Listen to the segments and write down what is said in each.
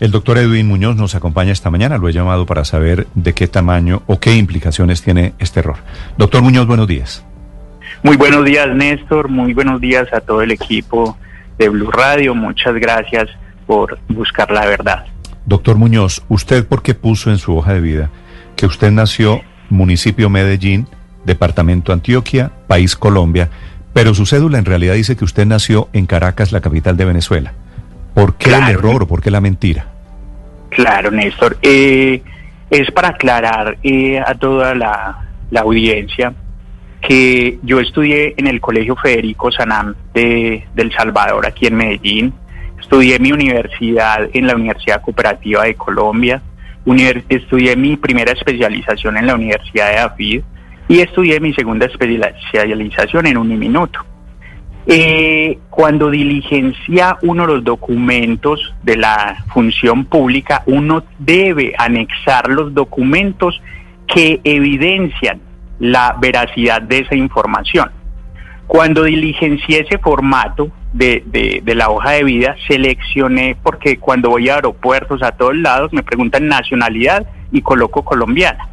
El doctor Edwin Muñoz nos acompaña esta mañana. Lo he llamado para saber de qué tamaño o qué implicaciones tiene este error. Doctor Muñoz, buenos días. Muy buenos días, Néstor. Muy buenos días a todo el equipo de Blue Radio. Muchas gracias por buscar la verdad. Doctor Muñoz, ¿usted por qué puso en su hoja de vida que usted nació municipio Medellín, departamento Antioquia, país Colombia, pero su cédula en realidad dice que usted nació en Caracas, la capital de Venezuela? ¿Por qué el error o por qué la mentira? Claro, Néstor. Eh, es para aclarar eh, a toda la, audiencia que yo estudié en el Colegio Federico Sanam de, El Salvador, aquí en Medellín. Estudié mi universidad en la Universidad Cooperativa de Colombia. estudié mi primera especialización en la Universidad de AFID y estudié mi segunda especialización en Uniminuto. Eh, cuando diligencia uno los documentos de la función pública, uno debe anexar los documentos que evidencian la veracidad de esa información. Cuando diligencié ese formato de, de, la hoja de vida, seleccioné, porque cuando voy a aeropuertos a todos lados me preguntan nacionalidad y coloco colombiana.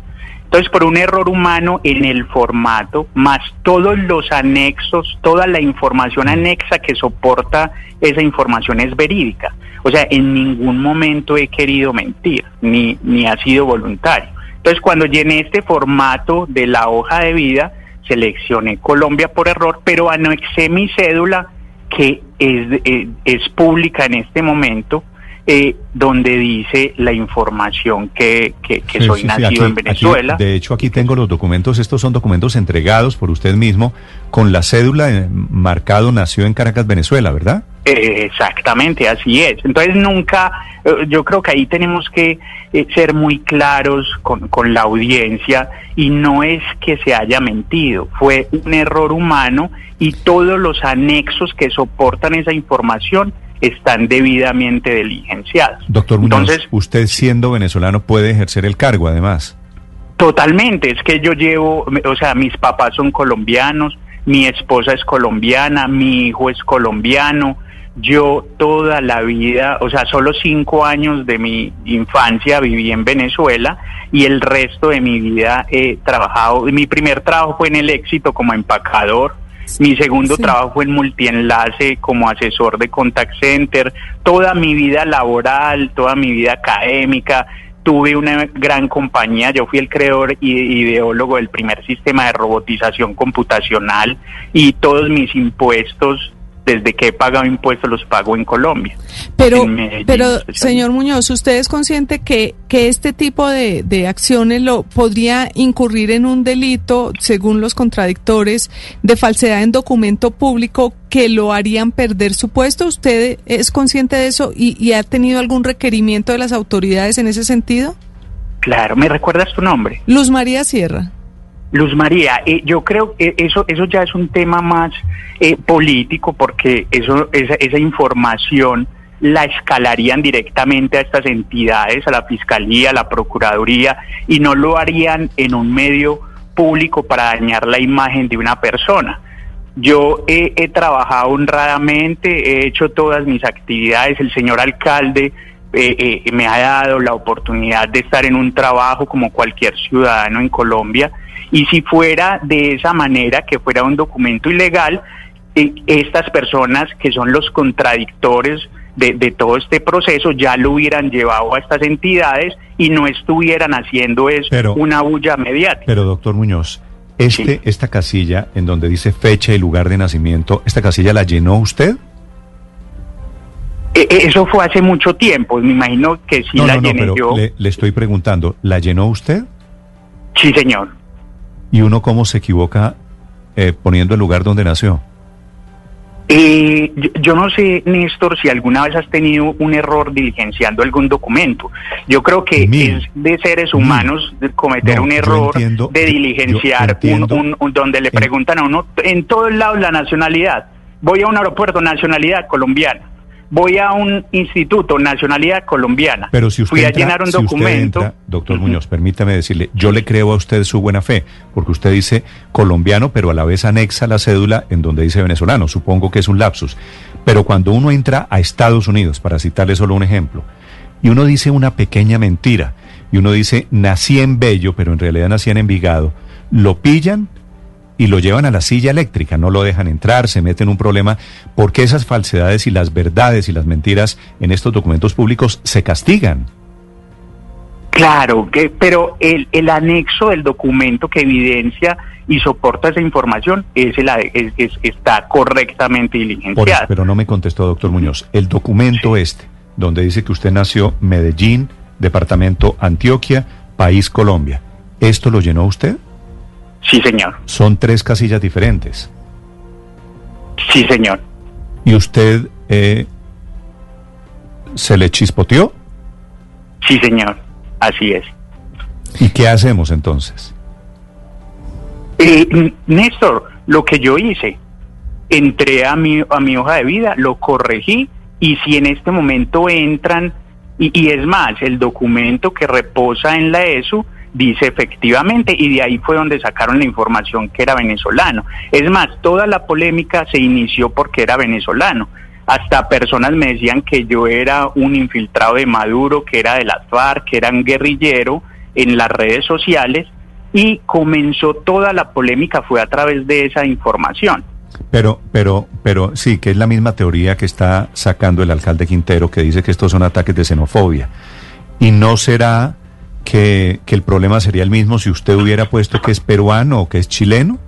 Entonces, por un error humano en el formato, más todos los anexos, toda la información anexa que soporta esa información es verídica. O sea, en ningún momento he querido mentir, ni, ni ha sido voluntario. Entonces, cuando llené este formato de la hoja de vida, seleccioné Colombia por error, pero anexé mi cédula, que es, eh, es pública en este momento, eh, donde dice la información que, que, soy nacido en Venezuela. de hecho, aquí tengo los documentos, estos son documentos entregados por usted mismo con la cédula eh, marcado nació en Caracas, Venezuela, ¿verdad? Eh, exactamente, así es. Entonces nunca, yo creo que ahí tenemos que ser muy claros con, con la audiencia y no es que se haya mentido, fue un error humano y todos los anexos que soportan esa información están debidamente diligenciados. Doctor Muñoz, Entonces, usted siendo venezolano puede ejercer el cargo además. Totalmente, es que yo llevo, o sea, mis papás son colombianos, mi esposa es colombiana, mi hijo es colombiano, yo toda la vida, o sea, solo cinco años de mi infancia viví en Venezuela y el resto de mi vida he trabajado, mi primer trabajo fue en el éxito como empacador, mi segundo trabajo fue en multienlace como asesor de contact center. Toda mi vida laboral, toda mi vida académica, tuve una gran compañía. Yo fui el creador y ideólogo del primer sistema de robotización computacional y todos mis impuestos desde que he pagado impuestos los pago en Colombia. Pero, pero señor Muñoz, ¿usted es consciente que, que este tipo de, de acciones lo podría incurrir en un delito, según los contradictores, de falsedad en documento público que lo harían perder su puesto? ¿Usted es consciente de eso y, y ha tenido algún requerimiento de las autoridades en ese sentido? Claro, ¿me recuerdas tu nombre? Luz María Sierra. Luz María, eh, yo creo que eso, eso ya es un tema más eh, político porque eso, esa, esa información la escalarían directamente a estas entidades, a la Fiscalía, a la Procuraduría, y no lo harían en un medio público para dañar la imagen de una persona. Yo he, trabajado honradamente, he hecho todas mis actividades, el señor alcalde eh, me ha dado la oportunidad de estar en un trabajo como cualquier ciudadano en Colombia y si fuera de esa manera, que fuera un documento ilegal, eh, estas personas que son los contradictores de, todo este proceso ya lo hubieran llevado a estas entidades y no estuvieran haciendo eso una bulla mediática. Pero doctor Muñoz, este, esta casilla en donde dice fecha y lugar de nacimiento, ¿esta casilla la llenó usted? E, e, eso fue hace mucho tiempo, me imagino que sí la llené yo. Le, le estoy preguntando, ¿la llenó usted? Sí, señor. ¿Y uno cómo se equivoca eh, poniendo el lugar donde nació? Eh, yo, no sé, Néstor, si alguna vez has tenido un error diligenciando algún documento. Yo creo que es de seres humanos cometer un error de diligenciar un, donde le preguntan a uno en todos lados la nacionalidad. Voy a un aeropuerto, nacionalidad colombiana voy a un instituto, nacionalidad colombiana. Pero si usted fui a llenar un documento. doctor Muñoz, permítame decirle, yo le creo a usted su buena fe, porque usted dice colombiano, pero a la vez anexa la cédula en donde dice venezolano. Supongo que es un lapsus. Pero cuando uno entra a Estados Unidos, para citarle solo un ejemplo, y uno dice una pequeña mentira, y uno dice nací en Bello, pero en realidad nací en Envigado, lo pillan y lo llevan a la silla eléctrica, no lo dejan entrar, se meten en un problema, porque esas falsedades y las verdades y las mentiras en estos documentos públicos se castigan. Claro, que, pero el, el anexo del documento que evidencia y soporta esa información es, el, es, está correctamente diligenciado. pero no me contestó, doctor Muñoz. El documento este, donde dice que usted nació Medellín, departamento Antioquia, país Colombia, ¿esto lo llenó usted? Sí, señor. Son tres casillas diferentes. Sí, señor. ¿Y usted eh, se le chispoteó? Sí, señor. Así es. ¿Y qué hacemos entonces? Eh, Néstor, lo que yo hice, entré a mi, a mi hoja de vida, lo corregí y si en este momento entran, y, y es más, el documento que reposa en la ESU dice efectivamente y de ahí fue donde sacaron la información que era venezolano. Es más, toda la polémica se inició porque era venezolano. Hasta personas me decían que yo era un infiltrado de Maduro, que era de las FARC, que era un guerrillero en las redes sociales y comenzó toda la polémica fue a través de esa información. Pero, pero, pero sí, que es la misma teoría que está sacando el alcalde Quintero, que dice que estos son ataques de xenofobia. Y no será que, el problema sería el mismo si usted hubiera puesto que es peruano o que es chileno?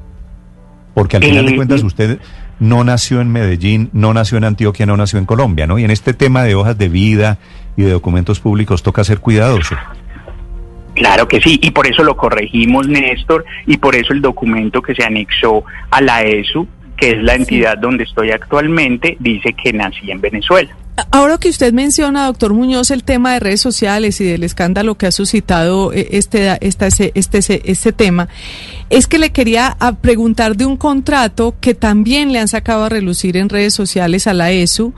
Porque al final de cuentas usted no nació en Medellín, no nació en Antioquia, no nació en Colombia, ¿no? Y en este tema de hojas de vida y de documentos públicos toca ser cuidadoso. Claro que sí, y por eso lo corregimos, Néstor, y por eso el documento que se anexó a la ESU, que es la entidad donde estoy actualmente, dice que nací en Venezuela. Ahora que usted menciona, doctor Muñoz, el tema de redes sociales y del escándalo que ha suscitado eh, este, este, este, este tema, es que le quería ah, preguntar de un contrato que también le han sacado a relucir en redes sociales a la ESU,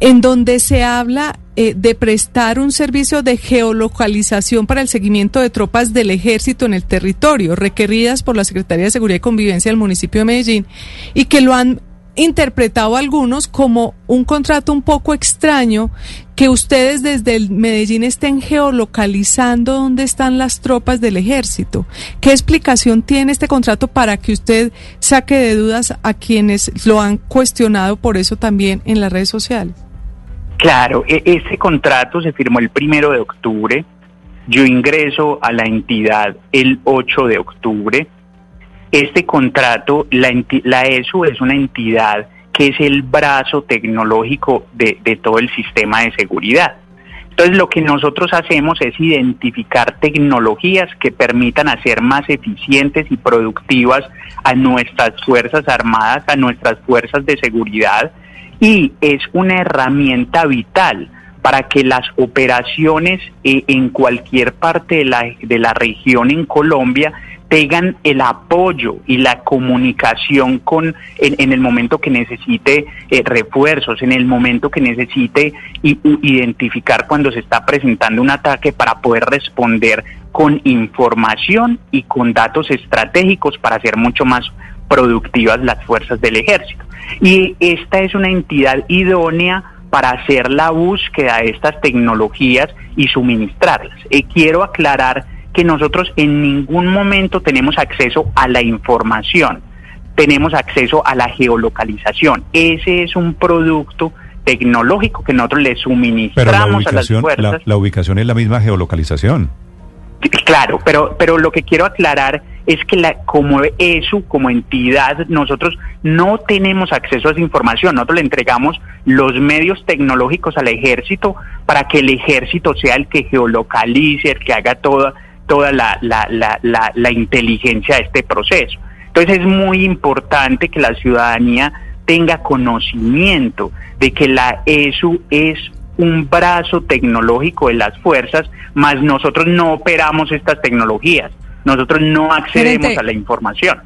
en donde se habla eh, de prestar un servicio de geolocalización para el seguimiento de tropas del ejército en el territorio, requeridas por la Secretaría de Seguridad y Convivencia del municipio de Medellín, y que lo han interpretado algunos como un contrato un poco extraño que ustedes desde el Medellín estén geolocalizando dónde están las tropas del ejército. ¿Qué explicación tiene este contrato para que usted saque de dudas a quienes lo han cuestionado por eso también en las redes sociales? Claro, e-, ese contrato se firmó el primero de octubre. Yo ingreso a la entidad el 8 de octubre este contrato, la, ESU es una entidad que es el brazo tecnológico de, de todo el sistema de seguridad. Entonces lo que nosotros hacemos es identificar tecnologías que permitan hacer más eficientes y productivas a nuestras Fuerzas Armadas, a nuestras fuerzas de seguridad y es una herramienta vital para que las operaciones eh, en cualquier parte de la, de la región en Colombia tengan el apoyo y la comunicación con en, el momento que necesite eh, refuerzos, en el momento que necesite identificar cuando se está presentando un ataque para poder responder con información y con datos estratégicos para hacer mucho más productivas las fuerzas del ejército. Y esta es una entidad idónea para hacer la búsqueda de estas tecnologías y suministrarlas. Y quiero aclarar que nosotros en ningún momento tenemos acceso a la información, tenemos acceso a la geolocalización. Ese es un producto tecnológico que nosotros le suministramos a las fuerzas. La, ubicación es la misma geolocalización. Claro, pero, pero lo que quiero aclarar es que la, como ESU, como entidad, nosotros no tenemos acceso a esa información. Nosotros le entregamos los medios tecnológicos al ejército para que el ejército sea el que geolocalice, el que haga toda toda la, la, la, inteligencia de este proceso. Entonces es muy importante que la ciudadanía tenga conocimiento de que la ESU es un brazo tecnológico de las fuerzas, más nosotros no operamos estas tecnologías, nosotros no accedemos a la información.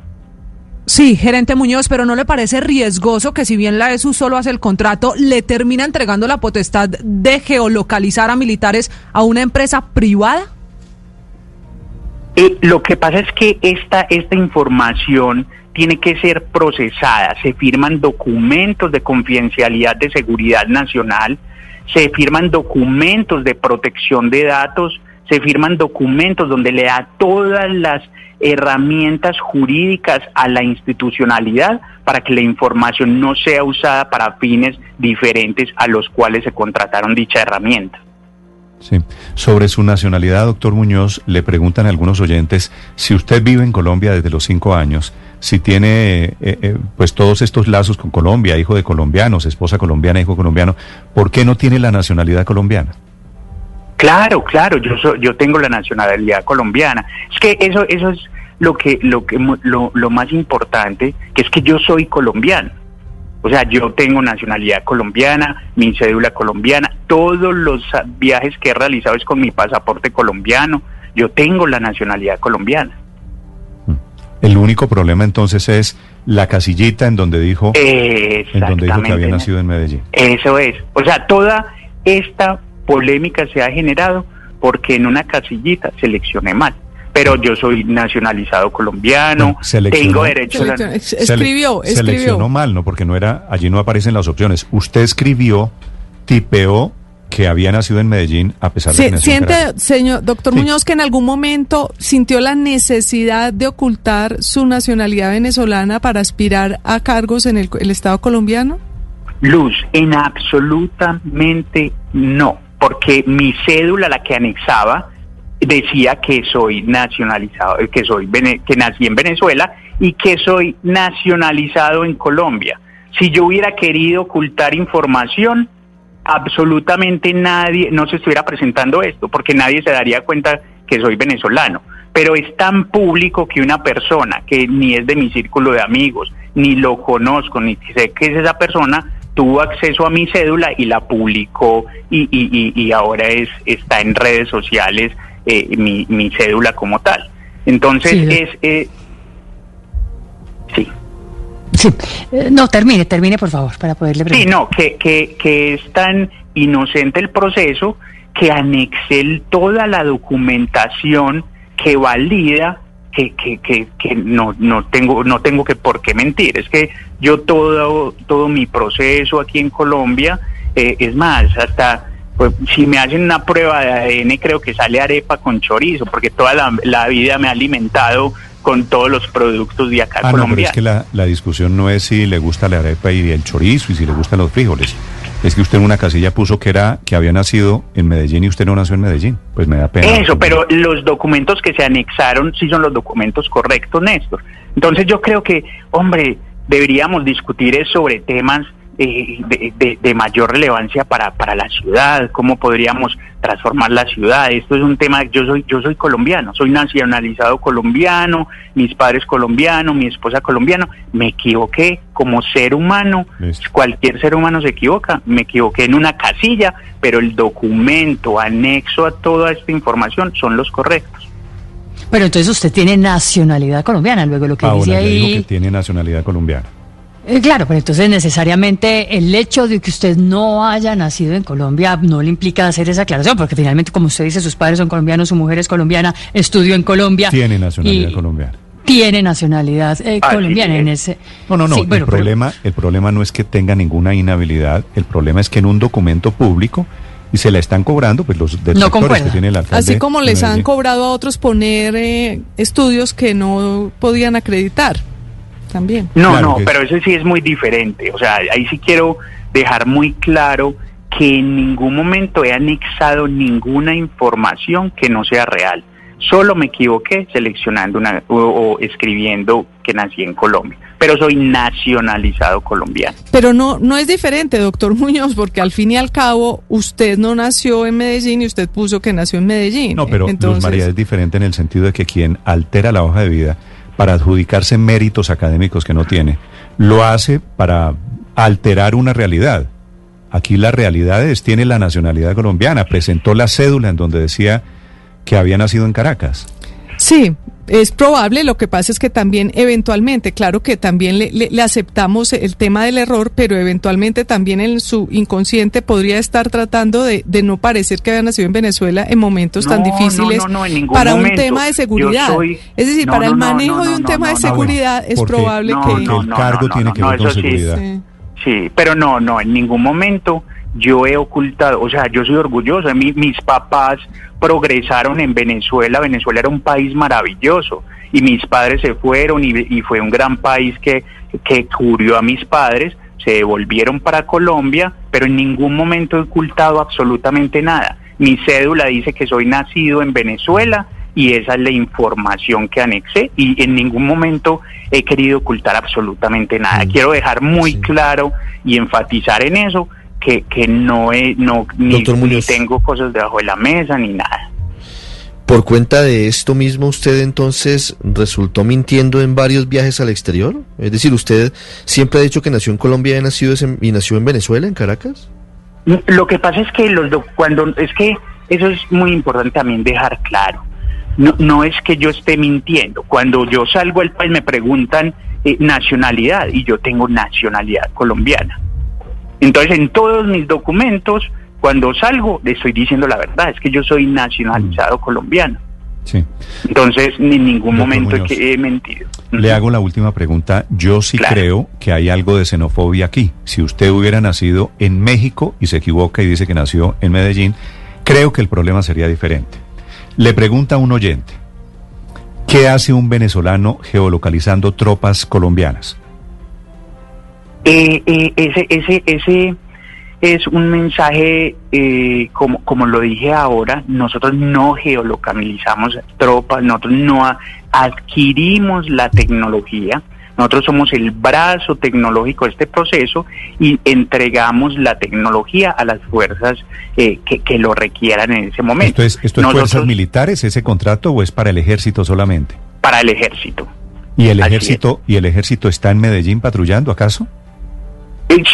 Sí, gerente Muñoz, pero ¿no le parece riesgoso que si bien la ESU solo hace el contrato, le termina entregando la potestad de geolocalizar a militares a una empresa privada? Eh, lo que pasa es que esta, esta información tiene que ser procesada, se firman documentos de confidencialidad de seguridad nacional, se firman documentos de protección de datos, se firman documentos donde le da todas las herramientas jurídicas a la institucionalidad para que la información no sea usada para fines diferentes a los cuales se contrataron dicha herramienta. Sí. Sobre su nacionalidad, doctor Muñoz, le preguntan a algunos oyentes si usted vive en Colombia desde los cinco años, si tiene eh, eh, pues todos estos lazos con Colombia, hijo de colombianos, esposa colombiana, hijo colombiano, ¿por qué no tiene la nacionalidad colombiana? Claro, claro, yo yo tengo la nacionalidad colombiana. Es que eso eso es lo que lo que lo, lo más importante, que es que yo soy colombiano. O sea, yo tengo nacionalidad colombiana, mi cédula colombiana, todos los viajes que he realizado es con mi pasaporte colombiano, yo tengo la nacionalidad colombiana. Mm. El único problema entonces es la casillita en donde dijo, en donde dijo que había nacido en Medellín. Eso es. O sea, toda esta polémica se ha generado porque en una casillita seleccioné mal pero yo soy nacionalizado colombiano, tengo derecho a escribió, escribió. Seleccionó mal, ¿no? Porque no era, allí no aparecen las opciones. Usted escribió, tipeó que había nacido en Medellín a pesar de que nació siente, señor doctor Muñoz, que en algún momento sintió la necesidad de ocultar su nacionalidad venezolana para aspirar a cargos en el, el Estado colombiano? Luz, en absolutamente no, porque mi cédula, la que anexaba, decía que soy nacionalizado, que soy que nací en Venezuela y que soy nacionalizado en Colombia. Si yo hubiera querido ocultar información, absolutamente nadie no se estuviera presentando esto, porque nadie se daría cuenta que soy venezolano. Pero es tan público que una persona que ni es de mi círculo de amigos, ni lo conozco, ni sé que es esa persona, tuvo acceso a mi cédula y la publicó y, y, y ahora es está en redes sociales eh, mi, mi, cédula como tal. Entonces es... Eh, sí. Sí, eh, no, termine, termine por favor, para poderle preguntar. Sí, no, que, que, que es tan inocente el proceso que anexé toda la documentación que valida que, que, que, que, no, no tengo no tengo que por qué mentir es que yo todo todo mi proceso aquí en Colombia eh, es más hasta pues si me hacen una prueba de ADN creo que sale arepa con chorizo, porque toda la, vida me ha alimentado con todos los productos de acá ah, No, pero es que la, la, discusión no es si le gusta la arepa y el chorizo y si le gustan los frijoles. Es que usted en una casilla puso que era que había nacido en Medellín y usted no nació en Medellín. Pues me da pena. Eso, pero los documentos que se anexaron sí son los documentos correctos, Néstor. Entonces yo creo que, hombre, deberíamos discutir sobre temas eh, de, mayor relevancia para, para la ciudad, cómo podríamos transformar la ciudad. Esto es un tema, yo soy, yo soy colombiano, soy nacionalizado colombiano, mis padres colombianos, mi esposa colombiano, me equivoqué como ser humano, cualquier ser humano se equivoca, me equivoqué en una casilla, pero el documento anexo a toda esta información son los correctos. Pero entonces usted tiene nacionalidad colombiana, luego lo que dice ahí... que tiene nacionalidad colombiana. Eh, claro, pero entonces necesariamente el hecho de que usted no haya nacido en Colombia no le implica hacer esa aclaración, porque finalmente, como usted dice, sus padres son colombianos, su mujer es colombiana, estudió en Colombia. Tiene nacionalidad colombiana. Tiene nacionalidad eh, colombiana en ese. No, no, no. el problema, el problema no es que tenga ninguna inhabilidad. El problema es que en un documento público y se la están cobrando pues los detractores que tiene el alcalde. Así como les han cobrado a otros poner eh, estudios que no podían acreditar también. No, no, pero eso sí es muy diferente. O sea, ahí sí quiero dejar muy claro que en ningún momento he anexado ninguna información que no sea real. Solo me equivoqué seleccionando una o, escribiendo que nací en Colombia, pero soy nacionalizado colombiano. Pero no no es diferente, doctor Muñoz, porque al fin y al cabo usted no nació en Medellín y usted puso que nació en Medellín. No, pero María es diferente en el sentido de que quien altera la hoja de vida para adjudicarse méritos académicos que no tiene, lo hace para alterar una realidad. Aquí la realidad es, tiene la nacionalidad colombiana, presentó la cédula en donde decía que había nacido en Caracas. Sí, es probable, lo que pasa es que también eventualmente, claro que también le, aceptamos el tema del error, pero eventualmente también en su inconsciente podría estar tratando de, no parecer que había nacido en Venezuela en momentos tan difíciles para un tema de seguridad. es decir, para el manejo de un tema de seguridad es probable que... el cargo tiene que ver con seguridad. sí, pero no, no, en ningún momento yo he ocultado, o sea, yo soy orgulloso, mi, mis papás progresaron en Venezuela, Venezuela era un país maravilloso y mis padres se fueron y, fue un gran país que, que cubrió a mis padres, se devolvieron para Colombia, pero en ningún momento he ocultado absolutamente nada. Mi cédula dice que soy nacido en Venezuela y esa es la información que anexé y en ningún momento he querido ocultar absolutamente nada. Mm. Quiero dejar muy claro y enfatizar en eso que, que no, he, no ni, tengo cosas debajo de la mesa ni nada. Por cuenta de esto mismo, usted entonces resultó mintiendo en varios viajes al exterior. Es decir, usted siempre ha dicho que nació en Colombia y nacido y nació en Venezuela, en Caracas. Lo que pasa es que los cuando es que eso es muy importante también dejar claro. No, no es que yo esté mintiendo. Cuando yo salgo del país me preguntan eh, nacionalidad y yo tengo nacionalidad colombiana. Entonces, en todos mis documentos, cuando salgo, le estoy diciendo la verdad, es que yo soy nacionalizado mm. colombiano. Sí. Entonces, en ningún momento he mentido. Le hago la última pregunta. Yo sí creo que hay algo de xenofobia aquí. Si usted hubiera nacido en México y se equivoca y dice que nació en Medellín, creo que el problema sería diferente. Le pregunta a un oyente, ¿qué hace un venezolano geolocalizando tropas colombianas? Eh, eh, ese, ese, ese es un mensaje, eh, como, como lo dije ahora, nosotros no geolocalizamos tropas, nosotros no adquirimos la tecnología, nosotros somos el brazo tecnológico de este proceso y entregamos la tecnología a las fuerzas que, que, lo requieran en ese momento. ¿Esto es, esto es fuerzas militares, ese contrato, o es para el ejército solamente? Para el ejército. ¿Y el ejército, ¿y el ejército está en Medellín patrullando acaso?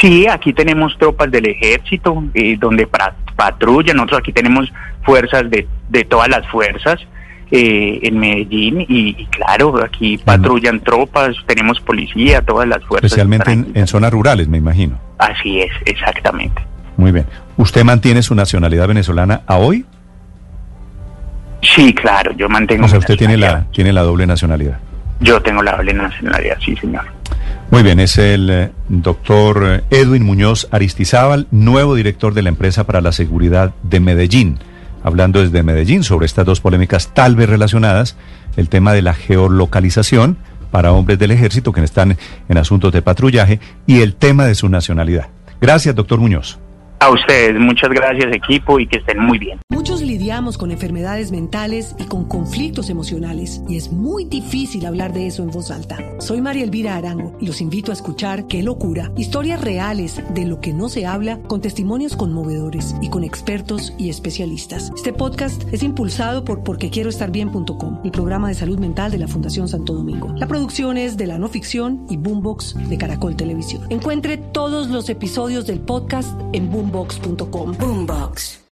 Sí, aquí tenemos tropas del ejército eh, donde patrullan, nosotros aquí tenemos fuerzas de, de todas las fuerzas eh, en Medellín y, claro, aquí patrullan tropas, tenemos policía, todas las fuerzas. Especialmente en, zonas rurales, me imagino. Así es, exactamente. Muy bien. ¿Usted mantiene su nacionalidad venezolana a hoy? Sí, claro, yo mantengo. O sea, usted tiene la, tiene la doble nacionalidad. Yo tengo la doble nacionalidad, sí, señor. Muy bien, es el eh, doctor eh, Edwin Muñoz Aristizábal, nuevo director de la empresa para la seguridad de Medellín, hablando desde Medellín sobre estas dos polémicas tal vez relacionadas, el tema de la geolocalización para hombres del ejército que están en asuntos de patrullaje y el tema de su nacionalidad. Gracias, doctor Muñoz. A ustedes, muchas gracias equipo y que estén muy bien. Muchos lidiamos con enfermedades mentales y con conflictos emocionales y es muy difícil hablar de eso en voz alta. Soy María Elvira Arango y los invito a escuchar Qué locura, historias reales de lo que no se habla con testimonios conmovedores y con expertos y especialistas. Este podcast es impulsado por porquequieroestarbien.com, el programa de salud mental de la Fundación Santo Domingo. La producción es de la no ficción y Boombox de Caracol Televisión. Encuentre todos los episodios del podcast en Boom boombox.com. Boombox.